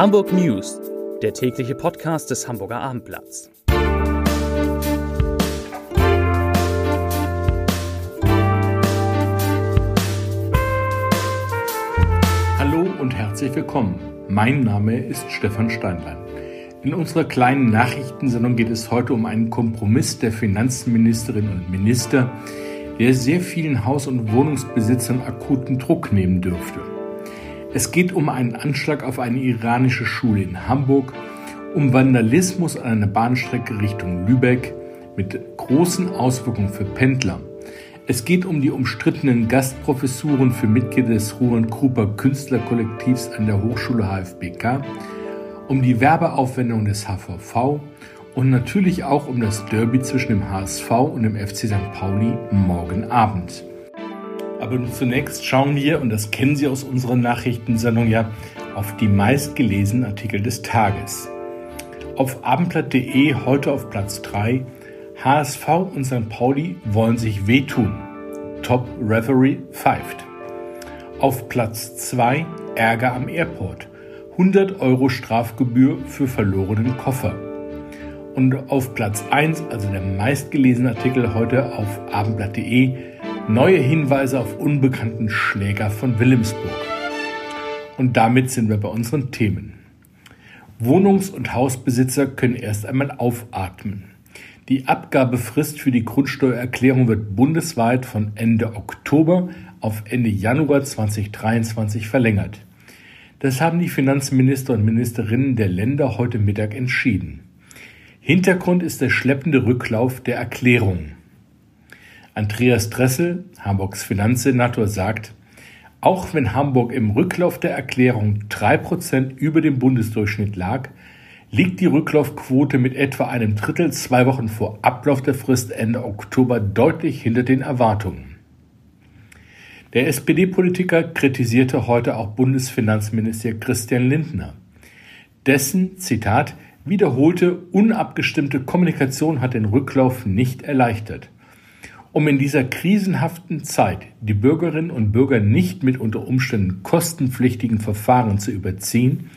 Hamburg News, der tägliche Podcast des Hamburger Abendblatts. Hallo und herzlich willkommen. Mein Name ist Stefan Steinlein. In unserer kleinen Nachrichtensendung geht es heute um einen Kompromiss der Finanzministerinnen und Minister, der sehr vielen Haus- und Wohnungsbesitzern akuten Druck nehmen dürfte. Es geht um einen Anschlag auf eine iranische Schule in Hamburg, um Vandalismus an einer Bahnstrecke Richtung Lübeck mit großen Auswirkungen für Pendler. Es geht um die umstrittenen Gastprofessuren für Mitglieder des Ruhren Kruper Künstlerkollektivs an der Hochschule HFBK, um die Werbeaufwendung des HVV und natürlich auch um das Derby zwischen dem HSV und dem FC St. Pauli morgen Abend. Aber zunächst schauen wir, und das kennen Sie aus unserer Nachrichtensendung ja, auf die meistgelesenen Artikel des Tages. Auf abendblatt.de heute auf Platz 3 HSV und St. Pauli wollen sich wehtun. Top Referee pfeift. Auf Platz 2 Ärger am Airport. 100 Euro Strafgebühr für verlorenen Koffer. Und auf Platz 1, also der meistgelesene Artikel heute auf abendblatt.de, Neue Hinweise auf unbekannten Schläger von Wilhelmsburg. Und damit sind wir bei unseren Themen. Wohnungs- und Hausbesitzer können erst einmal aufatmen. Die Abgabefrist für die Grundsteuererklärung wird bundesweit von Ende Oktober auf Ende Januar 2023 verlängert. Das haben die Finanzminister und Ministerinnen der Länder heute Mittag entschieden. Hintergrund ist der schleppende Rücklauf der Erklärungen. Andreas Dressel, Hamburgs Finanzsenator, sagt, auch wenn Hamburg im Rücklauf der Erklärung drei Prozent über dem Bundesdurchschnitt lag, liegt die Rücklaufquote mit etwa einem Drittel zwei Wochen vor Ablauf der Frist Ende Oktober deutlich hinter den Erwartungen. Der SPD-Politiker kritisierte heute auch Bundesfinanzminister Christian Lindner. Dessen, Zitat, wiederholte, unabgestimmte Kommunikation hat den Rücklauf nicht erleichtert. Um in dieser krisenhaften Zeit die Bürgerinnen und Bürger nicht mit unter Umständen kostenpflichtigen Verfahren zu überziehen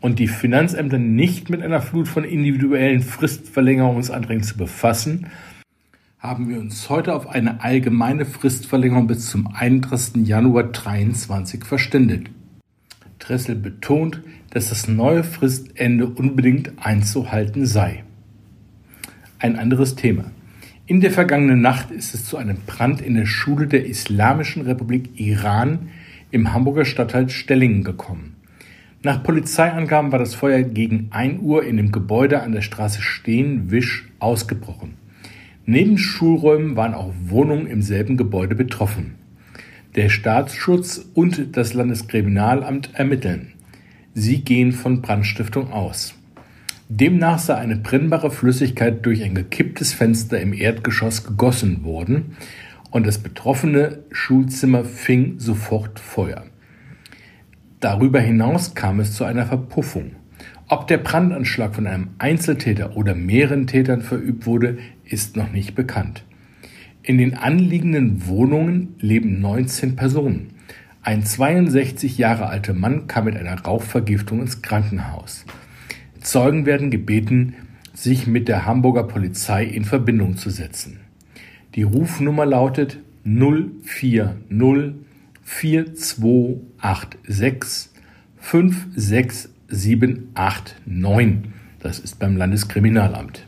und die Finanzämter nicht mit einer Flut von individuellen Fristverlängerungsanträgen zu befassen, haben wir uns heute auf eine allgemeine Fristverlängerung bis zum 31. Januar 2023 verständigt. Dressel betont, dass das neue Fristende unbedingt einzuhalten sei. Ein anderes Thema. In der vergangenen Nacht ist es zu einem Brand in der Schule der Islamischen Republik Iran im Hamburger Stadtteil Stellingen gekommen. Nach Polizeiangaben war das Feuer gegen 1 Uhr in dem Gebäude an der Straße Stehen-Wisch ausgebrochen. Neben Schulräumen waren auch Wohnungen im selben Gebäude betroffen. Der Staatsschutz und das Landeskriminalamt ermitteln. Sie gehen von Brandstiftung aus. Demnach sei eine brennbare Flüssigkeit durch ein gekipptes Fenster im Erdgeschoss gegossen worden und das betroffene Schulzimmer fing sofort Feuer. Darüber hinaus kam es zu einer Verpuffung. Ob der Brandanschlag von einem Einzeltäter oder mehreren Tätern verübt wurde, ist noch nicht bekannt. In den anliegenden Wohnungen leben 19 Personen. Ein 62 Jahre alter Mann kam mit einer Rauchvergiftung ins Krankenhaus. Zeugen werden gebeten, sich mit der Hamburger Polizei in Verbindung zu setzen. Die Rufnummer lautet 040 4286 56789. Das ist beim Landeskriminalamt.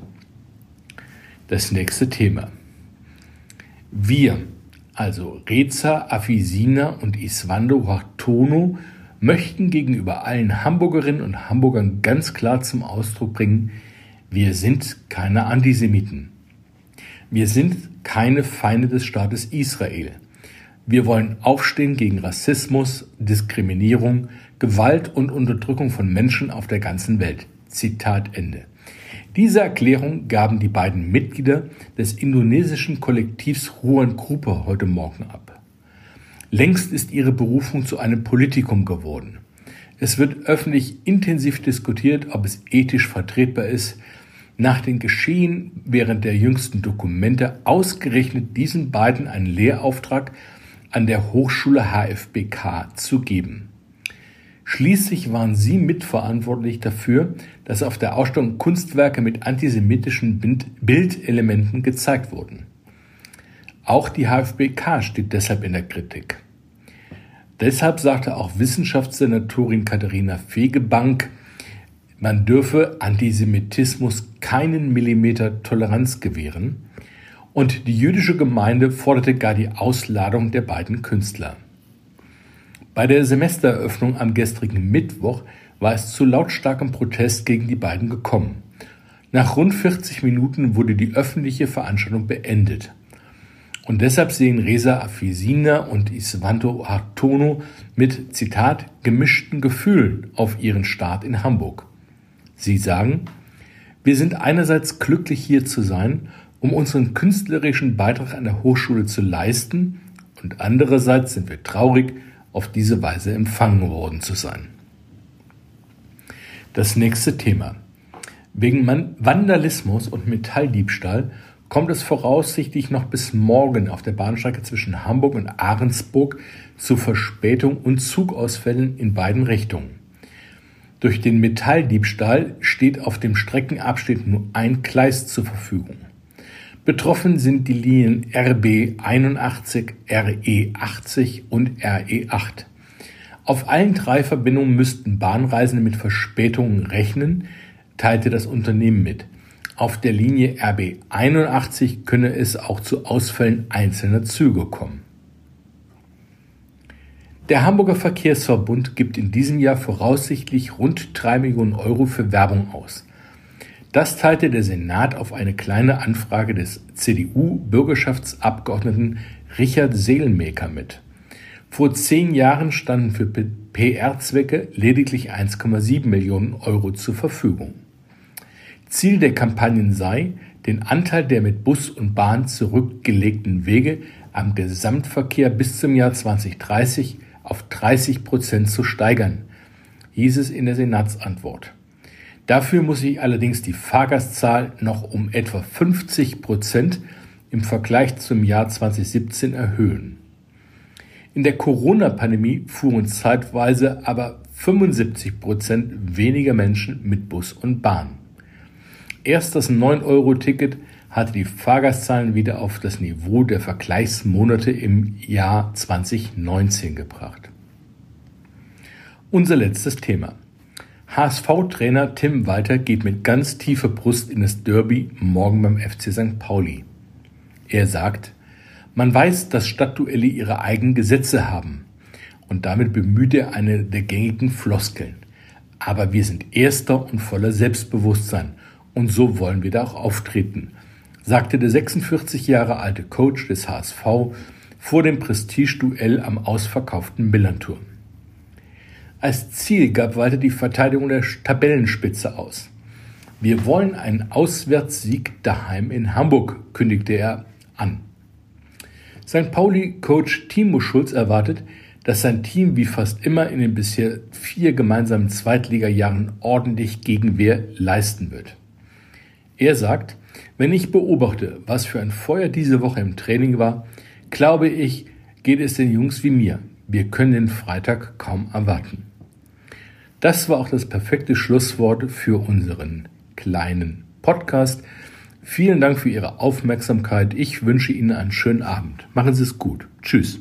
Das nächste Thema. Wir, also Reza, Afisina und Iswando Hartono, möchten gegenüber allen Hamburgerinnen und Hamburgern ganz klar zum Ausdruck bringen, wir sind keine Antisemiten. Wir sind keine Feinde des Staates Israel. Wir wollen aufstehen gegen Rassismus, Diskriminierung, Gewalt und Unterdrückung von Menschen auf der ganzen Welt. Zitat Ende. Diese Erklärung gaben die beiden Mitglieder des indonesischen Kollektivs Ruan Gruppe heute Morgen ab. Längst ist ihre Berufung zu einem Politikum geworden. Es wird öffentlich intensiv diskutiert, ob es ethisch vertretbar ist, nach den Geschehen während der jüngsten Dokumente ausgerechnet diesen beiden einen Lehrauftrag an der Hochschule HFBK zu geben. Schließlich waren sie mitverantwortlich dafür, dass auf der Ausstellung Kunstwerke mit antisemitischen Bildelementen gezeigt wurden. Auch die HFBK steht deshalb in der Kritik. Deshalb sagte auch Wissenschaftssenatorin Katharina Fegebank, man dürfe Antisemitismus keinen Millimeter Toleranz gewähren, und die jüdische Gemeinde forderte gar die Ausladung der beiden Künstler. Bei der Semestereröffnung am gestrigen Mittwoch war es zu lautstarkem Protest gegen die beiden gekommen. Nach rund 40 Minuten wurde die öffentliche Veranstaltung beendet. Und deshalb sehen Reza Afisina und Isvanto Hartono mit, Zitat, gemischten Gefühlen auf ihren Start in Hamburg. Sie sagen, wir sind einerseits glücklich hier zu sein um unseren künstlerischen Beitrag an der Hochschule zu leisten und andererseits sind wir traurig, auf diese Weise empfangen worden zu sein. Das nächste Thema. Wegen Vandalismus und Metalldiebstahl kommt es voraussichtlich noch bis morgen auf der Bahnstrecke zwischen Hamburg und Ahrensburg zu Verspätung und Zugausfällen in beiden Richtungen. Durch den Metalldiebstahl steht auf dem Streckenabschnitt nur ein Gleis zur Verfügung. Betroffen sind die Linien RB 81, RE 80 und RE 8. Auf allen drei Verbindungen müssten Bahnreisende mit Verspätungen rechnen, teilte das Unternehmen mit. Auf der Linie RB 81 könne es auch zu Ausfällen einzelner Züge kommen. Der Hamburger Verkehrsverbund gibt in diesem Jahr voraussichtlich rund drei Millionen Euro für Werbung aus. Das teilte der Senat auf eine kleine Anfrage des CDU-Bürgerschaftsabgeordneten Richard Seelmaker mit. Vor zehn Jahren standen für PR-Zwecke lediglich 1,7 Millionen Euro zur Verfügung. Ziel der Kampagnen sei, den Anteil der mit Bus und Bahn zurückgelegten Wege am Gesamtverkehr bis zum Jahr 2030 auf 30 Prozent zu steigern, hieß es in der Senatsantwort. Dafür muss sich allerdings die Fahrgastzahl noch um etwa 50 Prozent im Vergleich zum Jahr 2017 erhöhen. In der Corona-Pandemie fuhren zeitweise aber 75 Prozent weniger Menschen mit Bus und Bahn. Erst das 9-Euro-Ticket hatte die Fahrgastzahlen wieder auf das Niveau der Vergleichsmonate im Jahr 2019 gebracht. Unser letztes Thema. HSV-Trainer Tim Walter geht mit ganz tiefer Brust in das Derby morgen beim FC St. Pauli. Er sagt, man weiß, dass Stadtduelle ihre eigenen Gesetze haben. Und damit bemüht er eine der gängigen Floskeln. Aber wir sind Erster und voller Selbstbewusstsein. Und so wollen wir da auch auftreten, sagte der 46 Jahre alte Coach des HSV vor dem Prestigeduell am ausverkauften Millanturm. Als Ziel gab Walter die Verteidigung der Tabellenspitze aus. Wir wollen einen Auswärtssieg daheim in Hamburg, kündigte er an. St. Pauli-Coach Timo Schulz erwartet, dass sein Team wie fast immer in den bisher vier gemeinsamen Zweitligajahren ordentlich Gegenwehr leisten wird. Er sagt, wenn ich beobachte, was für ein Feuer diese Woche im Training war, glaube ich, geht es den Jungs wie mir. Wir können den Freitag kaum erwarten. Das war auch das perfekte Schlusswort für unseren kleinen Podcast. Vielen Dank für Ihre Aufmerksamkeit. Ich wünsche Ihnen einen schönen Abend. Machen Sie es gut. Tschüss.